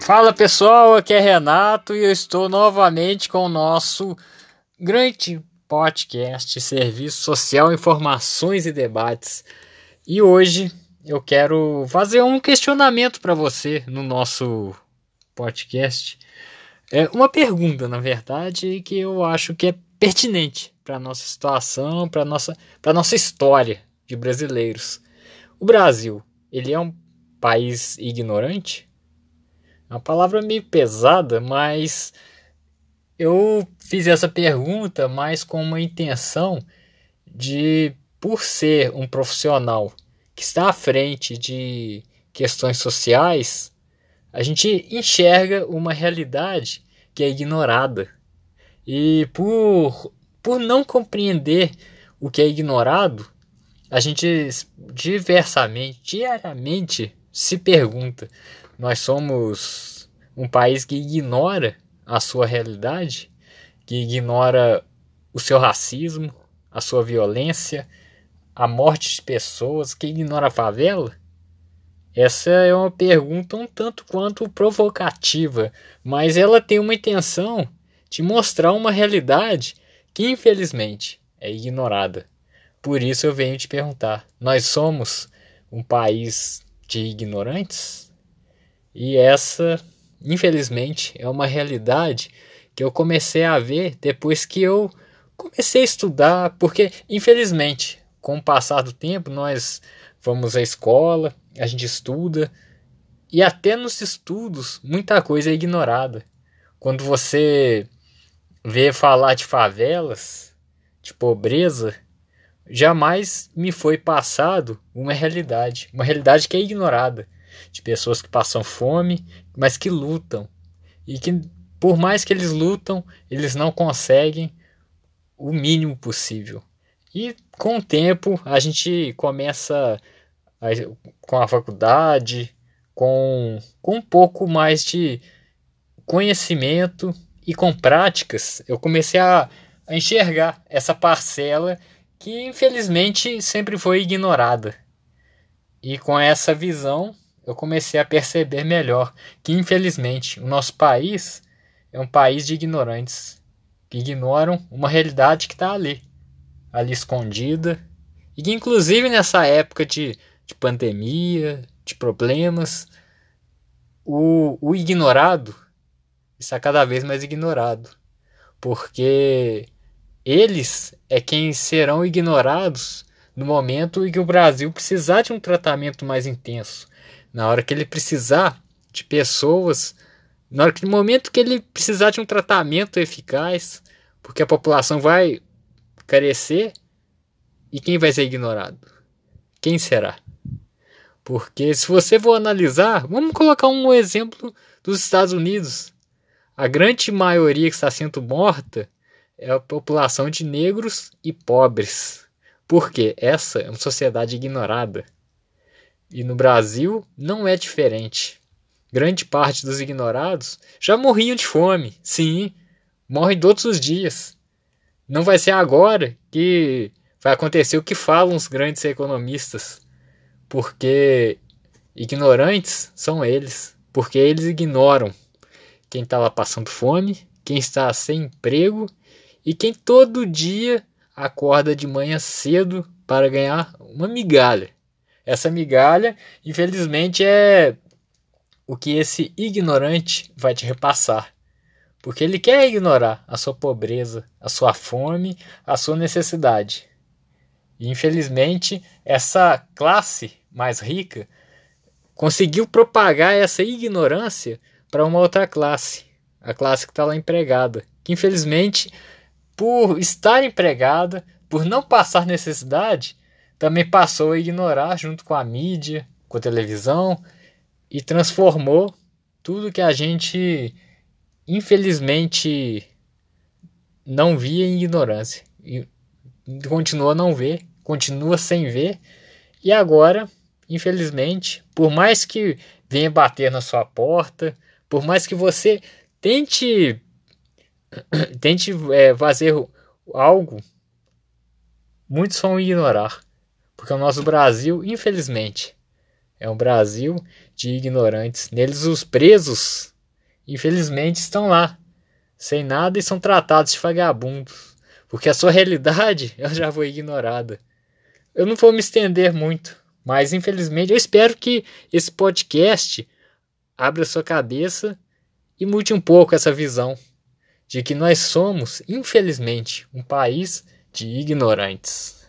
Fala pessoal, aqui é Renato e eu estou novamente com o nosso grande podcast Serviço Social, Informações e Debates. E hoje eu quero fazer um questionamento para você no nosso podcast. É uma pergunta, na verdade, que eu acho que é pertinente para nossa situação, para nossa, nossa história de brasileiros. O Brasil, ele é um país ignorante? É uma palavra meio pesada, mas eu fiz essa pergunta mais com uma intenção de, por ser um profissional que está à frente de questões sociais, a gente enxerga uma realidade que é ignorada. E por, por não compreender o que é ignorado, a gente diversamente, diariamente se pergunta: nós somos um país que ignora a sua realidade, que ignora o seu racismo, a sua violência, a morte de pessoas, que ignora a favela? Essa é uma pergunta um tanto quanto provocativa, mas ela tem uma intenção de mostrar uma realidade que infelizmente é ignorada. Por isso eu venho te perguntar: nós somos um país de ignorantes? E essa, infelizmente, é uma realidade que eu comecei a ver depois que eu comecei a estudar, porque infelizmente, com o passar do tempo, nós vamos à escola, a gente estuda, e até nos estudos muita coisa é ignorada. Quando você vê falar de favelas, de pobreza, jamais me foi passado uma realidade, uma realidade que é ignorada de pessoas que passam fome, mas que lutam. E que, por mais que eles lutam, eles não conseguem o mínimo possível. E com o tempo a gente começa a, com a faculdade, com, com um pouco mais de conhecimento e com práticas, eu comecei a, a enxergar essa parcela que infelizmente sempre foi ignorada. E com essa visão, eu comecei a perceber melhor que, infelizmente, o nosso país é um país de ignorantes que ignoram uma realidade que está ali, ali escondida, e que, inclusive, nessa época de, de pandemia, de problemas, o, o ignorado está cada vez mais ignorado, porque eles é quem serão ignorados no momento em que o Brasil precisar de um tratamento mais intenso, na hora que ele precisar de pessoas, na hora que no momento que ele precisar de um tratamento eficaz, porque a população vai carecer e quem vai ser ignorado? Quem será? Porque se você for analisar, vamos colocar um exemplo dos Estados Unidos. A grande maioria que está sendo morta é a população de negros e pobres. Porque essa é uma sociedade ignorada. E no Brasil não é diferente. Grande parte dos ignorados já morriam de fome. Sim, morrem todos os dias. Não vai ser agora que vai acontecer o que falam os grandes economistas. Porque ignorantes são eles. Porque eles ignoram quem está lá passando fome, quem está sem emprego e quem todo dia acorda de manhã cedo para ganhar uma migalha. Essa migalha, infelizmente, é o que esse ignorante vai te repassar. Porque ele quer ignorar a sua pobreza, a sua fome, a sua necessidade. E infelizmente, essa classe mais rica conseguiu propagar essa ignorância para uma outra classe, a classe que está lá empregada, que infelizmente, por estar empregada, por não passar necessidade, também passou a ignorar junto com a mídia, com a televisão e transformou tudo que a gente infelizmente não via em ignorância. E continua a não ver, continua sem ver. E agora, infelizmente, por mais que venha bater na sua porta, por mais que você tente tente é, fazer algo, muitos vão ignorar. Porque o nosso Brasil, infelizmente, é um Brasil de ignorantes. Neles os presos infelizmente, estão lá, sem nada e são tratados de vagabundos, porque a sua realidade ela já foi ignorada. Eu não vou me estender muito, mas infelizmente eu espero que esse podcast abra sua cabeça e mude um pouco essa visão de que nós somos, infelizmente, um país de ignorantes.